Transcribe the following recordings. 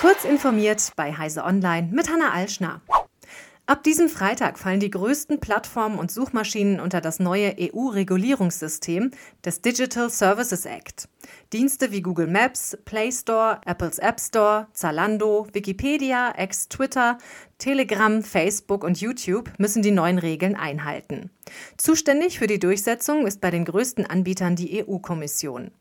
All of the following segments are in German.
Kurz informiert bei Heise Online mit Hanna Alschner. Ab diesem Freitag fallen die größten Plattformen und Suchmaschinen unter das neue EU-Regulierungssystem des Digital Services Act. Dienste wie Google Maps, Play Store, Apples App Store, Zalando, Wikipedia, ex-Twitter, Telegram, Facebook und YouTube müssen die neuen Regeln einhalten. Zuständig für die Durchsetzung ist bei den größten Anbietern die EU-Kommission.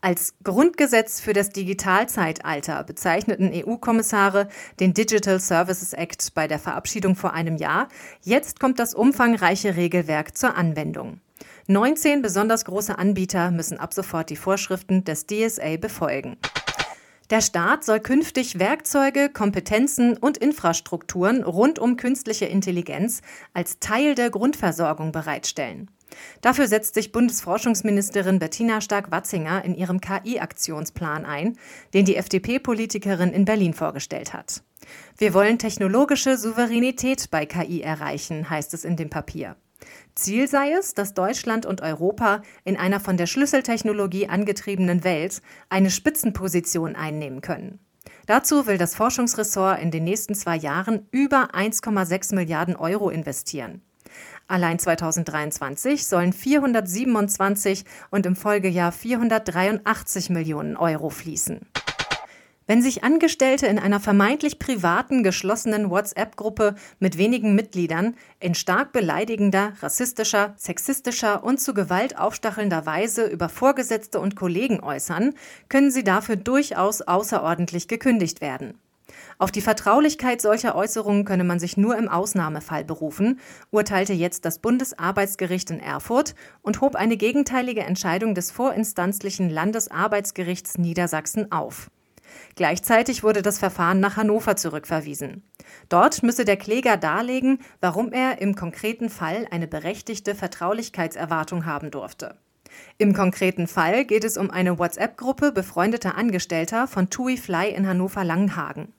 Als Grundgesetz für das Digitalzeitalter bezeichneten EU-Kommissare den Digital Services Act bei der Verabschiedung vor einem Jahr. Jetzt kommt das umfangreiche Regelwerk zur Anwendung. 19 besonders große Anbieter müssen ab sofort die Vorschriften des DSA befolgen. Der Staat soll künftig Werkzeuge, Kompetenzen und Infrastrukturen rund um künstliche Intelligenz als Teil der Grundversorgung bereitstellen. Dafür setzt sich Bundesforschungsministerin Bettina Stark-Watzinger in ihrem KI-Aktionsplan ein, den die FDP-Politikerin in Berlin vorgestellt hat. Wir wollen technologische Souveränität bei KI erreichen, heißt es in dem Papier. Ziel sei es, dass Deutschland und Europa in einer von der Schlüsseltechnologie angetriebenen Welt eine Spitzenposition einnehmen können. Dazu will das Forschungsressort in den nächsten zwei Jahren über 1,6 Milliarden Euro investieren. Allein 2023 sollen 427 und im Folgejahr 483 Millionen Euro fließen. Wenn sich Angestellte in einer vermeintlich privaten, geschlossenen WhatsApp-Gruppe mit wenigen Mitgliedern in stark beleidigender, rassistischer, sexistischer und zu Gewalt aufstachelnder Weise über Vorgesetzte und Kollegen äußern, können sie dafür durchaus außerordentlich gekündigt werden. Auf die Vertraulichkeit solcher Äußerungen könne man sich nur im Ausnahmefall berufen, urteilte jetzt das Bundesarbeitsgericht in Erfurt und hob eine gegenteilige Entscheidung des vorinstanzlichen Landesarbeitsgerichts Niedersachsen auf. Gleichzeitig wurde das Verfahren nach Hannover zurückverwiesen. Dort müsse der Kläger darlegen, warum er im konkreten Fall eine berechtigte Vertraulichkeitserwartung haben durfte. Im konkreten Fall geht es um eine WhatsApp-Gruppe befreundeter Angestellter von TUI Fly in Hannover-Langenhagen.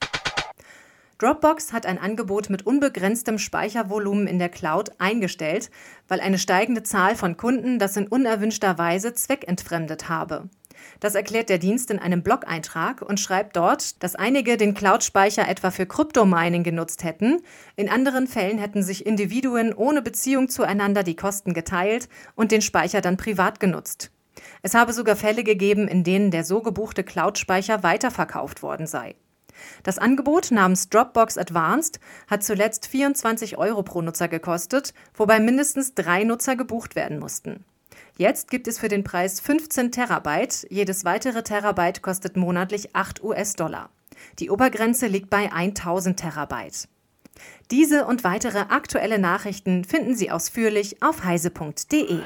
Dropbox hat ein Angebot mit unbegrenztem Speichervolumen in der Cloud eingestellt, weil eine steigende Zahl von Kunden das in unerwünschter Weise zweckentfremdet habe. Das erklärt der Dienst in einem Blog-Eintrag und schreibt dort, dass einige den Cloud-Speicher etwa für Kryptomining genutzt hätten. In anderen Fällen hätten sich Individuen ohne Beziehung zueinander die Kosten geteilt und den Speicher dann privat genutzt. Es habe sogar Fälle gegeben, in denen der so gebuchte Cloud-Speicher weiterverkauft worden sei. Das Angebot namens Dropbox Advanced hat zuletzt 24 Euro pro Nutzer gekostet, wobei mindestens drei Nutzer gebucht werden mussten. Jetzt gibt es für den Preis 15 Terabyte. Jedes weitere Terabyte kostet monatlich 8 US-Dollar. Die Obergrenze liegt bei 1000 Terabyte. Diese und weitere aktuelle Nachrichten finden Sie ausführlich auf heise.de.